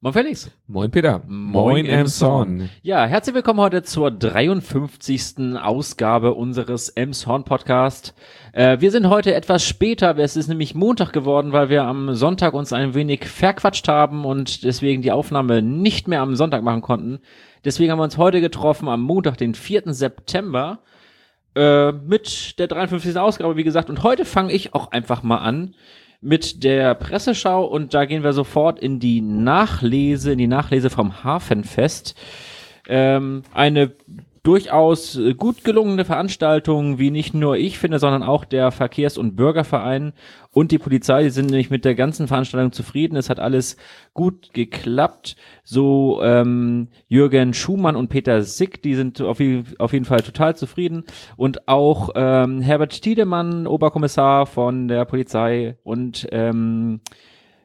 Moin Felix. Moin Peter. Moin Emson. Ja, herzlich willkommen heute zur 53. Ausgabe unseres Emshorn Podcast. Äh, wir sind heute etwas später, es ist nämlich Montag geworden, weil wir am Sonntag uns ein wenig verquatscht haben und deswegen die Aufnahme nicht mehr am Sonntag machen konnten. Deswegen haben wir uns heute getroffen am Montag, den 4. September, äh, mit der 53. Ausgabe, wie gesagt. Und heute fange ich auch einfach mal an mit der Presseschau und da gehen wir sofort in die Nachlese, in die Nachlese vom Hafenfest. Ähm, eine durchaus gut gelungene Veranstaltung, wie nicht nur ich finde, sondern auch der Verkehrs- und Bürgerverein und die Polizei, die sind nämlich mit der ganzen Veranstaltung zufrieden. Es hat alles gut geklappt. So ähm, Jürgen Schumann und Peter Sick, die sind auf, auf jeden Fall total zufrieden. Und auch ähm, Herbert Tiedemann, Oberkommissar von der Polizei und ähm,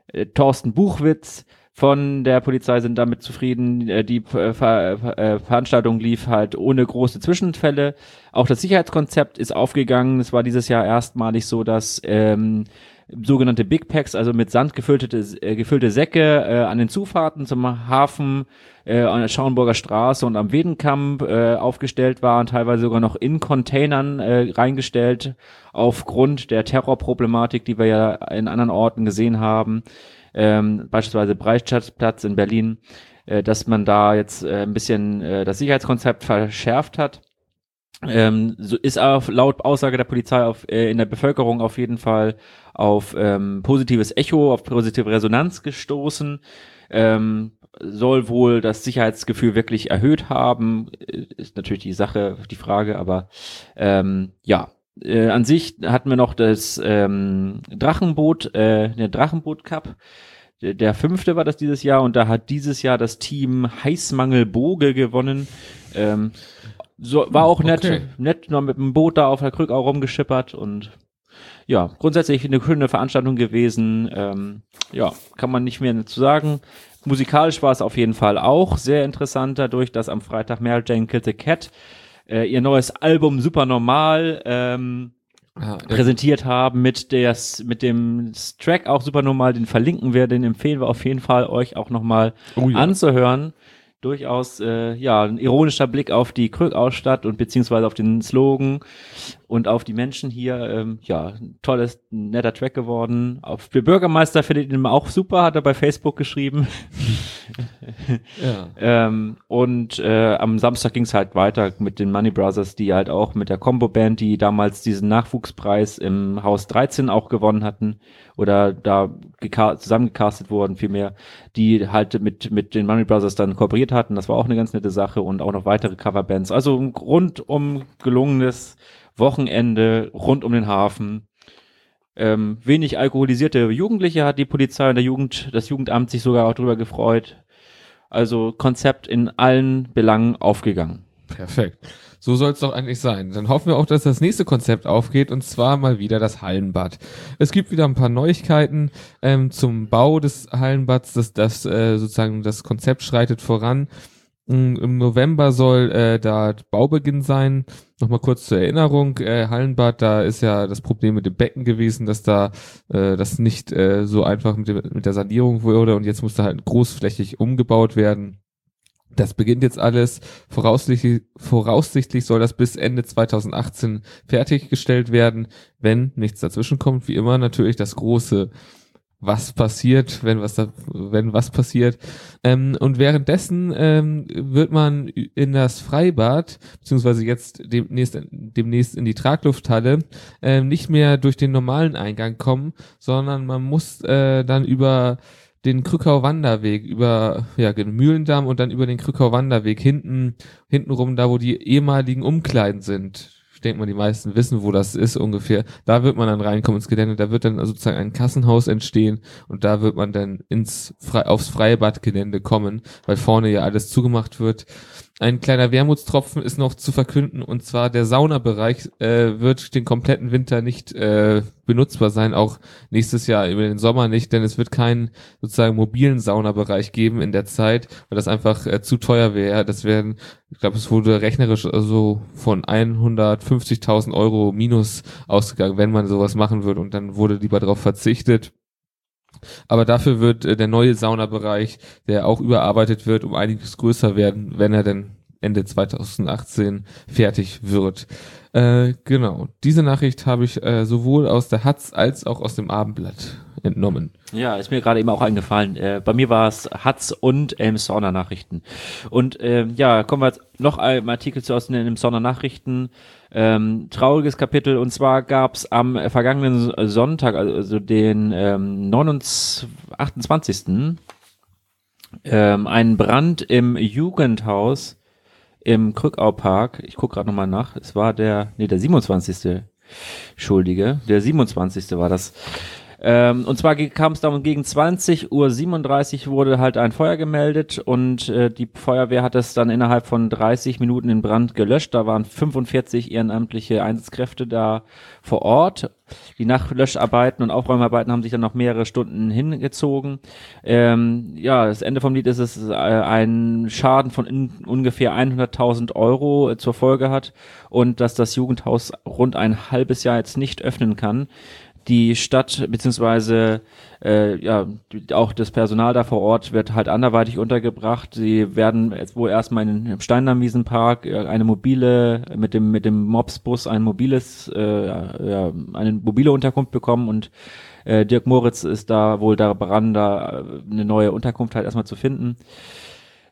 äh, Thorsten Buchwitz, von der Polizei sind damit zufrieden. Äh, die äh, Ver äh, Veranstaltung lief halt ohne große Zwischenfälle. Auch das Sicherheitskonzept ist aufgegangen. Es war dieses Jahr erstmalig so, dass ähm, sogenannte Big Packs, also mit Sand gefüllte, äh, gefüllte Säcke äh, an den Zufahrten zum Hafen äh, an der Schauenburger Straße und am Wedenkamp äh, aufgestellt waren, teilweise sogar noch in Containern äh, reingestellt, aufgrund der Terrorproblematik, die wir ja in anderen Orten gesehen haben ähm, beispielsweise Breitscheidplatz in Berlin, äh, dass man da jetzt äh, ein bisschen äh, das Sicherheitskonzept verschärft hat. Ähm, so ist auch laut Aussage der Polizei auf, äh, in der Bevölkerung auf jeden Fall auf ähm, positives Echo, auf positive Resonanz gestoßen. Ähm, soll wohl das Sicherheitsgefühl wirklich erhöht haben, äh, ist natürlich die Sache, die Frage, aber ähm, ja, äh, an sich hatten wir noch das ähm, Drachenboot, äh, der Drachenboot Cup. Der, der fünfte war das dieses Jahr und da hat dieses Jahr das Team Heißmangel Boge gewonnen. Ähm, so, war auch nett, okay. nett noch mit dem Boot da auf der Krückau rumgeschippert und ja, grundsätzlich eine schöne Veranstaltung gewesen. Ähm, ja, kann man nicht mehr zu sagen. Musikalisch war es auf jeden Fall auch sehr interessant, dadurch, dass am Freitag Mary Jane Kill the Cat äh, ihr neues Album Super Normal ähm, ja, präsentiert haben mit des, mit dem Track auch Super Normal, den verlinken wir, den empfehlen wir auf jeden Fall euch auch nochmal oh, ja. anzuhören. Durchaus äh, ja ein ironischer Blick auf die Krückausstadt und beziehungsweise auf den Slogan und auf die Menschen hier. Ähm, ja, tolles, netter Track geworden. Auf der Bürgermeister findet ihn auch super, hat er bei Facebook geschrieben. ja. ähm, und äh, am Samstag ging es halt weiter mit den Money Brothers, die halt auch mit der Combo Band, die damals diesen Nachwuchspreis im Haus 13 auch gewonnen hatten oder da zusammengecastet wurden, vielmehr, die halt mit, mit den Money Brothers dann kooperiert hatten. Das war auch eine ganz nette Sache und auch noch weitere Coverbands. Also rundum gelungenes Wochenende rund um den Hafen. Ähm, wenig alkoholisierte Jugendliche hat die Polizei und der Jugend, das Jugendamt sich sogar auch drüber gefreut. Also Konzept in allen Belangen aufgegangen. Perfekt. So soll es doch eigentlich sein. Dann hoffen wir auch, dass das nächste Konzept aufgeht und zwar mal wieder das Hallenbad. Es gibt wieder ein paar Neuigkeiten ähm, zum Bau des Hallenbads. Das, das äh, sozusagen das Konzept schreitet voran. Im November soll äh, da Baubeginn sein. Nochmal kurz zur Erinnerung, äh, Hallenbad, da ist ja das Problem mit dem Becken gewesen, dass da äh, das nicht äh, so einfach mit, dem, mit der Sanierung wurde und jetzt muss da halt großflächig umgebaut werden. Das beginnt jetzt alles. Voraussichtlich, voraussichtlich soll das bis Ende 2018 fertiggestellt werden, wenn nichts dazwischen kommt. Wie immer natürlich das große was passiert, wenn was da, wenn was passiert. Ähm, und währenddessen ähm, wird man in das Freibad, beziehungsweise jetzt demnächst, demnächst in die Traglufthalle, äh, nicht mehr durch den normalen Eingang kommen, sondern man muss äh, dann über den Krückau Wanderweg über ja Mühlendamm und dann über den Krückau Wanderweg hinten hintenrum da wo die ehemaligen Umkleiden sind denke mal, die meisten wissen, wo das ist ungefähr. Da wird man dann reinkommen ins Gelände, da wird dann sozusagen ein Kassenhaus entstehen und da wird man dann ins aufs Freibadgelände kommen, weil vorne ja alles zugemacht wird. Ein kleiner Wermutstropfen ist noch zu verkünden und zwar der Saunabereich äh, wird den kompletten Winter nicht äh, benutzbar sein, auch nächstes Jahr über den Sommer nicht, denn es wird keinen sozusagen mobilen Saunabereich geben in der Zeit, weil das einfach äh, zu teuer wäre. Das werden, ich glaube, es wurde rechnerisch also von 150.000 Euro minus ausgegangen, wenn man sowas machen würde und dann wurde lieber darauf verzichtet. Aber dafür wird äh, der neue Saunabereich, der auch überarbeitet wird, um einiges größer werden, wenn er denn Ende 2018 fertig wird. Äh, genau, diese Nachricht habe ich äh, sowohl aus der Hatz als auch aus dem Abendblatt entnommen. Ja, ist mir gerade eben auch eingefallen. Äh, bei mir war es Hatz und Elmshorner Nachrichten. Und äh, ja, kommen wir jetzt noch einem Artikel zu aus den Elmshorner Nachrichten. Ähm, trauriges Kapitel. Und zwar gab es am vergangenen Sonntag, also den ähm, 29, 28. Ähm, einen Brand im Jugendhaus im Krückau-Park. Ich gucke gerade nochmal nach. Es war der, nee, der 27. Schuldige. Der 27. war das. Ähm, und zwar kam es darum, gegen 20.37 Uhr wurde halt ein Feuer gemeldet und äh, die Feuerwehr hat es dann innerhalb von 30 Minuten in Brand gelöscht. Da waren 45 ehrenamtliche Einsatzkräfte da vor Ort. Die Nachlöscharbeiten und Aufräumarbeiten haben sich dann noch mehrere Stunden hingezogen. Ähm, ja, das Ende vom Lied ist, dass es äh, einen Schaden von in, ungefähr 100.000 Euro äh, zur Folge hat und dass das Jugendhaus rund ein halbes Jahr jetzt nicht öffnen kann die Stadt beziehungsweise äh, ja auch das Personal da vor Ort wird halt anderweitig untergebracht. Sie werden jetzt wohl erstmal in den Steinernwiesenpark äh, eine mobile mit dem mit dem Mobsbus ein mobiles äh, ja, eine mobile Unterkunft bekommen und äh, Dirk Moritz ist da wohl daran, da äh, eine neue Unterkunft halt erstmal zu finden.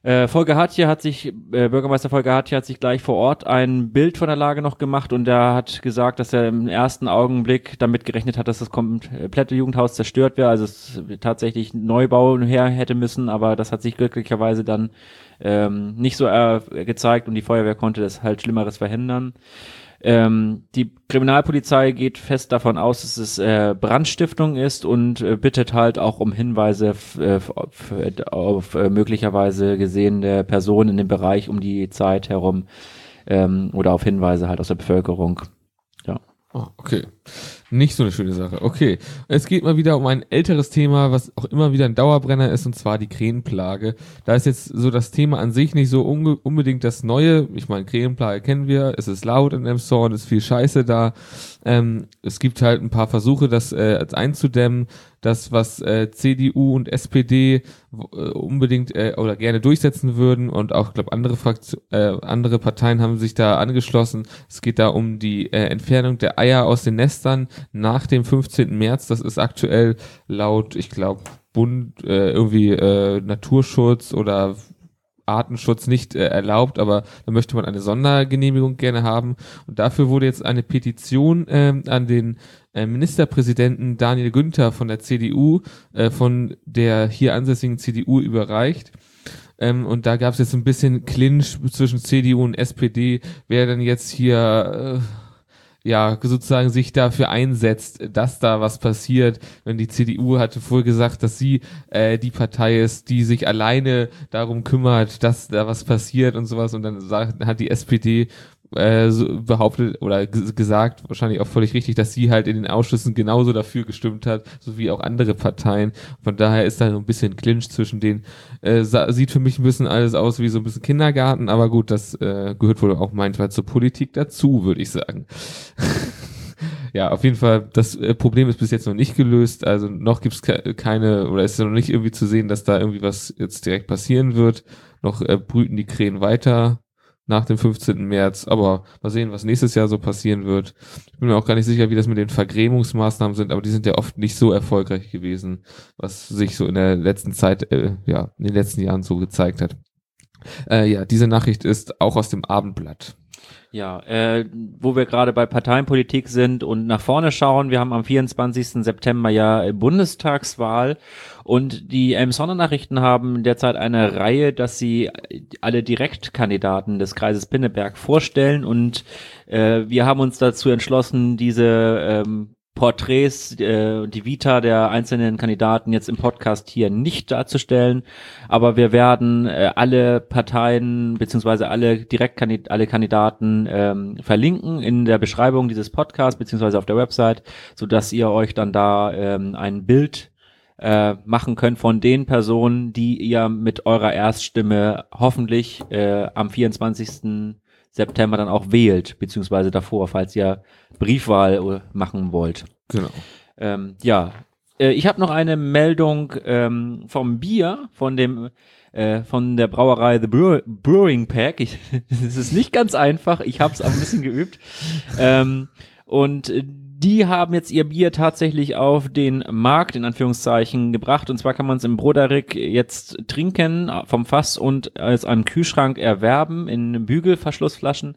Äh, Volker Hartje hat sich, äh, Bürgermeister Volker Hartje hat sich gleich vor Ort ein Bild von der Lage noch gemacht und er hat gesagt, dass er im ersten Augenblick damit gerechnet hat, dass das komplette Jugendhaus zerstört wäre, also es tatsächlich Neubau her hätte müssen, aber das hat sich glücklicherweise dann ähm, nicht so äh, gezeigt und die Feuerwehr konnte das halt Schlimmeres verhindern. Ähm, die Kriminalpolizei geht fest davon aus, dass es äh, Brandstiftung ist und äh, bittet halt auch um Hinweise äh, auf äh, möglicherweise gesehene Personen in dem Bereich um die Zeit herum ähm, oder auf Hinweise halt aus der Bevölkerung. Oh, okay. Nicht so eine schöne Sache. Okay. Es geht mal wieder um ein älteres Thema, was auch immer wieder ein Dauerbrenner ist, und zwar die Krähenplage. Da ist jetzt so das Thema an sich nicht so unbedingt das Neue. Ich meine, Krähenplage kennen wir. Es ist laut in Emshorn, es ist viel Scheiße da. Ähm, es gibt halt ein paar Versuche, das äh, einzudämmen. Das, was äh, CDU und SPD äh, unbedingt äh, oder gerne durchsetzen würden und auch, glaube andere Fraktion, äh, andere Parteien haben sich da angeschlossen. Es geht da um die äh, Entfernung der Eier aus den Nestern nach dem 15. März. Das ist aktuell laut, ich glaube, Bund, äh, irgendwie äh, Naturschutz oder Artenschutz nicht äh, erlaubt, aber da möchte man eine Sondergenehmigung gerne haben. Und dafür wurde jetzt eine Petition ähm, an den Ministerpräsidenten Daniel Günther von der CDU, äh, von der hier ansässigen CDU überreicht. Ähm, und da gab es jetzt ein bisschen Clinch zwischen CDU und SPD, wer denn jetzt hier äh, ja sozusagen sich dafür einsetzt, dass da was passiert. Wenn die CDU hatte vorher gesagt, dass sie äh, die Partei ist, die sich alleine darum kümmert, dass da was passiert und sowas, und dann sagt, hat die SPD äh, so behauptet oder gesagt, wahrscheinlich auch völlig richtig, dass sie halt in den Ausschüssen genauso dafür gestimmt hat, so wie auch andere Parteien. Von daher ist da so ein bisschen Clinch zwischen denen. Äh, sieht für mich ein bisschen alles aus wie so ein bisschen Kindergarten, aber gut, das äh, gehört wohl auch manchmal zur Politik dazu, würde ich sagen. ja, auf jeden Fall, das äh, Problem ist bis jetzt noch nicht gelöst. Also noch gibt's ke keine, oder ist noch nicht irgendwie zu sehen, dass da irgendwie was jetzt direkt passieren wird. Noch äh, brüten die Krähen weiter nach dem 15. März. Aber mal sehen, was nächstes Jahr so passieren wird. Ich bin mir auch gar nicht sicher, wie das mit den Vergrämungsmaßnahmen sind, aber die sind ja oft nicht so erfolgreich gewesen, was sich so in der letzten Zeit, äh, ja, in den letzten Jahren so gezeigt hat. Äh, ja, diese Nachricht ist auch aus dem Abendblatt. Ja, äh, wo wir gerade bei Parteienpolitik sind und nach vorne schauen, wir haben am 24. September ja Bundestagswahl und die Elmshorner Nachrichten haben derzeit eine Reihe, dass sie alle Direktkandidaten des Kreises Pinneberg vorstellen und äh, wir haben uns dazu entschlossen, diese ähm, Porträts, äh, die Vita der einzelnen Kandidaten jetzt im Podcast hier nicht darzustellen, aber wir werden äh, alle Parteien beziehungsweise alle Direktkandid alle Kandidaten ähm, verlinken in der Beschreibung dieses Podcasts beziehungsweise auf der Website, so dass ihr euch dann da ähm, ein Bild äh, machen könnt von den Personen, die ihr mit eurer Erststimme hoffentlich äh, am 24. September dann auch wählt, beziehungsweise davor, falls ihr Briefwahl äh, machen wollt. Genau. Ähm, ja, Äh, ich habe noch eine Meldung ähm, vom Bier, von dem äh, von der Brauerei The Brew Brewing Pack. Es ist nicht ganz einfach, ich habe es auch ein bisschen geübt. Ähm, und äh, die haben jetzt ihr Bier tatsächlich auf den Markt in Anführungszeichen gebracht. Und zwar kann man es im Broderick jetzt trinken vom Fass und als einem Kühlschrank erwerben in Bügelverschlussflaschen.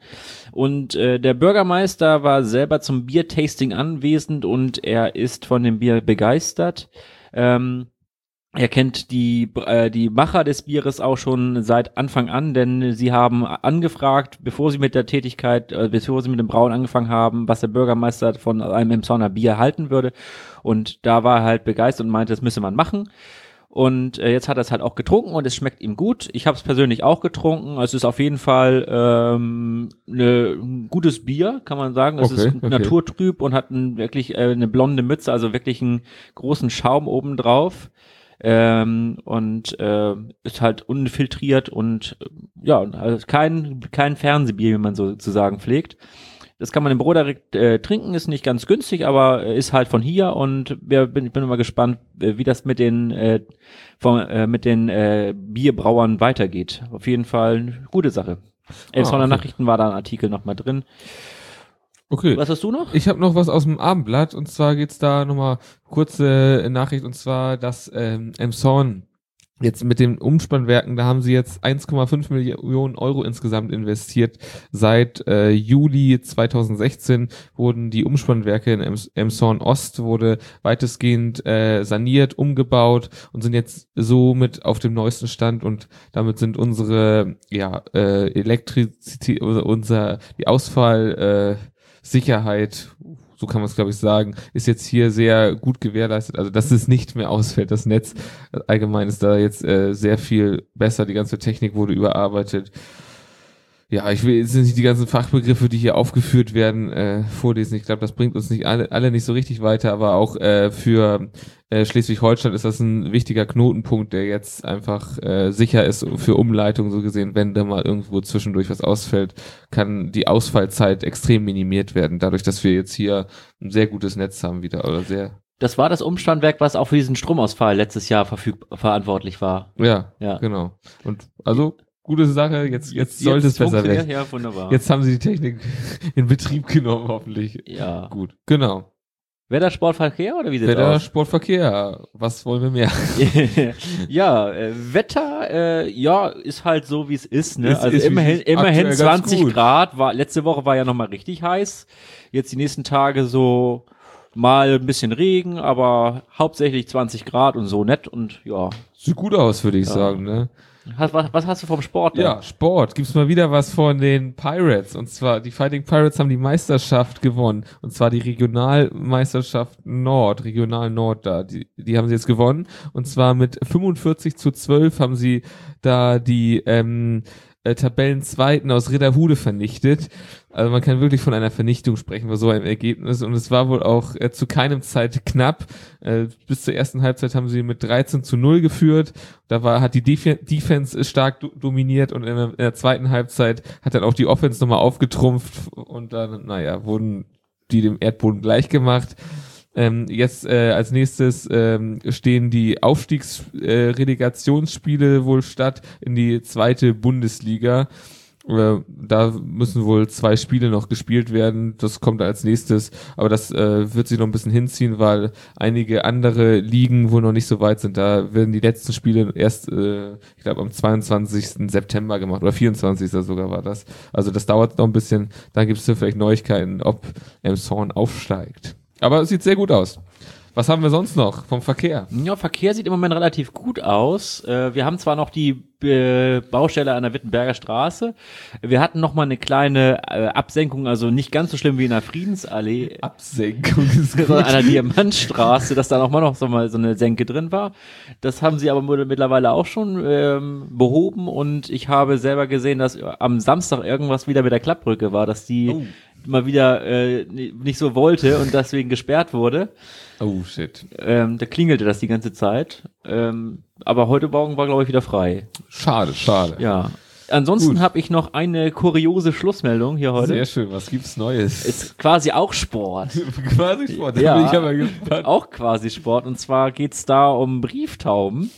Und äh, der Bürgermeister war selber zum Biertasting anwesend und er ist von dem Bier begeistert. Ähm, er kennt die, äh, die Macher des Bieres auch schon seit Anfang an, denn sie haben angefragt, bevor sie mit der Tätigkeit, äh, bevor sie mit dem Brauen angefangen haben, was der Bürgermeister von einem Emsonner Bier halten würde. Und da war er halt begeistert und meinte, das müsse man machen. Und äh, jetzt hat er es halt auch getrunken und es schmeckt ihm gut. Ich habe es persönlich auch getrunken. Es ist auf jeden Fall ähm, ne, ein gutes Bier, kann man sagen. Es okay, ist okay. naturtrüb und hat ein, wirklich äh, eine blonde Mütze, also wirklich einen großen Schaum oben drauf ähm, und äh, ist halt unfiltriert und äh, ja, also kein, kein Fernsehbier, wie man sozusagen pflegt. Das kann man im Büro direkt äh, trinken, ist nicht ganz günstig, aber ist halt von hier und wir, bin, ich bin immer gespannt, äh, wie das mit den, äh, von, äh, mit den äh, Bierbrauern weitergeht. Auf jeden Fall eine gute Sache. Elfshorner ah, okay. Nachrichten war da ein Artikel nochmal drin. Okay. Was hast du noch? Ich habe noch was aus dem Abendblatt und zwar geht's da nochmal kurze Nachricht und zwar, dass ähm, Emson jetzt mit den Umspannwerken, da haben sie jetzt 1,5 Millionen Euro insgesamt investiert. Seit äh, Juli 2016 wurden die Umspannwerke in Emshorn Ost wurde weitestgehend äh, saniert, umgebaut und sind jetzt somit auf dem neuesten Stand und damit sind unsere ja äh, Elektrizität unser die Ausfall äh, Sicherheit, so kann man es glaube ich sagen, ist jetzt hier sehr gut gewährleistet. Also dass es nicht mehr ausfällt. Das Netz allgemein ist da jetzt äh, sehr viel besser. Die ganze Technik wurde überarbeitet ja, ich will jetzt nicht die ganzen Fachbegriffe, die hier aufgeführt werden, äh, vorlesen. Ich glaube, das bringt uns nicht alle, alle nicht so richtig weiter, aber auch äh, für äh, Schleswig-Holstein ist das ein wichtiger Knotenpunkt, der jetzt einfach äh, sicher ist für Umleitung, so gesehen, wenn da mal irgendwo zwischendurch was ausfällt, kann die Ausfallzeit extrem minimiert werden, dadurch, dass wir jetzt hier ein sehr gutes Netz haben wieder, oder sehr das war das Umstandwerk, was auch für diesen Stromausfall letztes Jahr verfüg verantwortlich war. Ja, ja, genau. Und also gute Sache, jetzt, jetzt, sollte es besser werden. Ja, wunderbar. Jetzt haben sie die Technik in Betrieb genommen, hoffentlich. Ja. Gut, genau. Wetter, Sportverkehr oder wie sieht's Wetter, aus? Sportverkehr. Was wollen wir mehr? ja, äh, Wetter, äh, ja, ist halt so, wie es ist. Ne? Es also ist immerhin, immerhin 20 Grad. War, letzte Woche war ja nochmal richtig heiß. Jetzt die nächsten Tage so mal ein bisschen Regen, aber hauptsächlich 20 Grad und so nett und ja. Sieht gut aus, würde ich ja. sagen. Ne? Was, was, hast du vom Sport? Denn? Ja, Sport. Gibt's mal wieder was von den Pirates. Und zwar, die Fighting Pirates haben die Meisterschaft gewonnen. Und zwar die Regionalmeisterschaft Nord, Regional Nord da. Die, die haben sie jetzt gewonnen. Und zwar mit 45 zu 12 haben sie da die, ähm, äh, Tabellenzweiten aus Ridderhude vernichtet. Also man kann wirklich von einer Vernichtung sprechen bei so einem Ergebnis. Und es war wohl auch äh, zu keinem Zeit knapp. Äh, bis zur ersten Halbzeit haben sie mit 13 zu 0 geführt. Da war, hat die Def Defense stark do dominiert und in der, in der, zweiten Halbzeit hat dann auch die Offense nochmal aufgetrumpft und dann, naja, wurden die dem Erdboden gleich gemacht. Ähm, jetzt äh, als nächstes ähm, stehen die Aufstiegsrelegationsspiele äh, wohl statt in die zweite Bundesliga. Äh, da müssen wohl zwei Spiele noch gespielt werden. Das kommt als nächstes. Aber das äh, wird sich noch ein bisschen hinziehen, weil einige andere Ligen wohl noch nicht so weit sind. Da werden die letzten Spiele erst, äh, ich glaube, am 22. September gemacht oder 24. sogar war das. Also das dauert noch ein bisschen. Dann gibt es vielleicht Neuigkeiten, ob Emshorn aufsteigt. Aber es sieht sehr gut aus. Was haben wir sonst noch vom Verkehr? Ja, Verkehr sieht im Moment relativ gut aus. Äh, wir haben zwar noch die äh, Baustelle an der Wittenberger Straße. Wir hatten noch mal eine kleine äh, Absenkung, also nicht ganz so schlimm wie in der Friedensallee. Absenkung ist gut. Sondern an der Diamantstraße, dass da noch mal noch so mal so eine Senke drin war. Das haben sie aber mittlerweile auch schon ähm, behoben und ich habe selber gesehen, dass am Samstag irgendwas wieder mit der Klappbrücke war, dass die oh mal wieder äh, nicht so wollte und deswegen gesperrt wurde. Oh shit. Ähm, da klingelte das die ganze Zeit. Ähm, aber heute Morgen war, glaube ich, wieder frei. Schade, schade. Ja. Ansonsten habe ich noch eine kuriose Schlussmeldung hier heute. Sehr schön, was gibt's Neues? Ist quasi auch Sport. quasi Sport, da ja, bin ich aber gespannt. Auch quasi Sport. Und zwar geht's da um Brieftauben.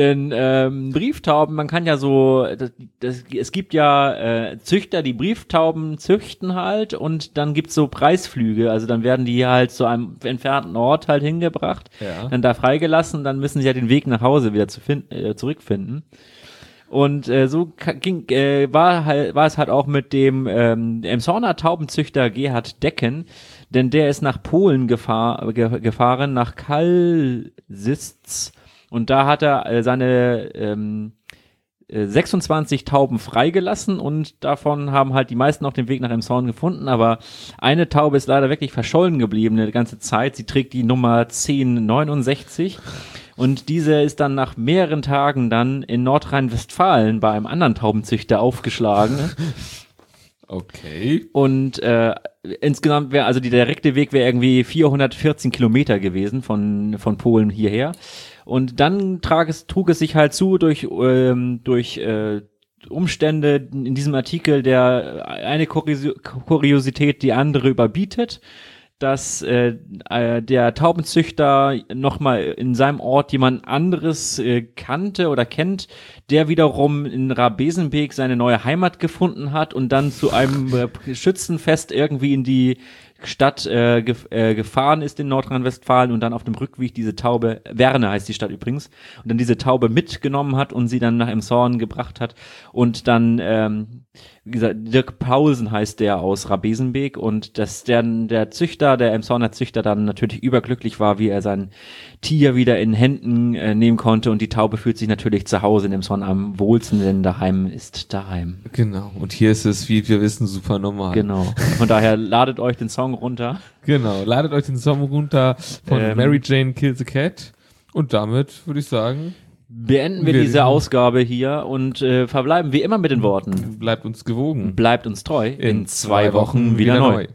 Denn ähm, Brieftauben, man kann ja so, das, das, es gibt ja äh, Züchter, die Brieftauben züchten halt und dann gibt's so Preisflüge. Also dann werden die halt zu einem entfernten Ort halt hingebracht, Ja. dann da freigelassen, dann müssen sie ja den Weg nach Hause wieder zu finden, äh, zurückfinden. Und äh, so ging, äh, war, halt, war es halt auch mit dem ähm, Emshorner Taubenzüchter Gerhard Decken, denn der ist nach Polen gefahr, ge, gefahren, nach Kalsitz. Und da hat er äh, seine ähm, äh, 26 Tauben freigelassen und davon haben halt die meisten auch den Weg nach Emshorn gefunden, aber eine Taube ist leider wirklich verschollen geblieben eine ganze Zeit. Sie trägt die Nummer 1069 und diese ist dann nach mehreren Tagen dann in Nordrhein-Westfalen bei einem anderen Taubenzüchter aufgeschlagen. Okay. Und äh, insgesamt wäre, also die direkte Weg wäre irgendwie 414 Kilometer gewesen von, von Polen hierher. Und dann trag es, trug es sich halt zu durch, ähm, durch äh, Umstände in diesem Artikel, der eine Kurios Kuriosität die andere überbietet, dass äh, äh, der Taubenzüchter nochmal in seinem Ort jemand anderes äh, kannte oder kennt, der wiederum in Rabesenbeek seine neue Heimat gefunden hat und dann zu einem äh, Schützenfest irgendwie in die Stadt äh, gef äh, gefahren ist in Nordrhein-Westfalen und dann auf dem Rückweg diese Taube, Werne heißt die Stadt übrigens, und dann diese Taube mitgenommen hat und sie dann nach Emshorn gebracht hat und dann, ähm, gesagt, Dirk Paulsen heißt der aus Rabesenbeek und dass der, der Züchter, der Emshorner Züchter dann natürlich überglücklich war, wie er sein Tier wieder in Händen äh, nehmen konnte und die Taube fühlt sich natürlich zu Hause in Emshorn am wohlsten, denn daheim ist daheim. Genau. Und hier ist es, wie wir wissen, super normal. Genau. Von daher ladet euch den Song runter. Genau. Ladet euch den Song runter von Ähm. Mary Jane Kills a Cat. Und damit würde ich sagen, Beenden wir Wir- diese Ausgabe hier und äh, verbleiben wie immer mit den Worten. bleibt uns gewogen. Bleibt uns treu. In, zwei, Wochen, wieder, neu.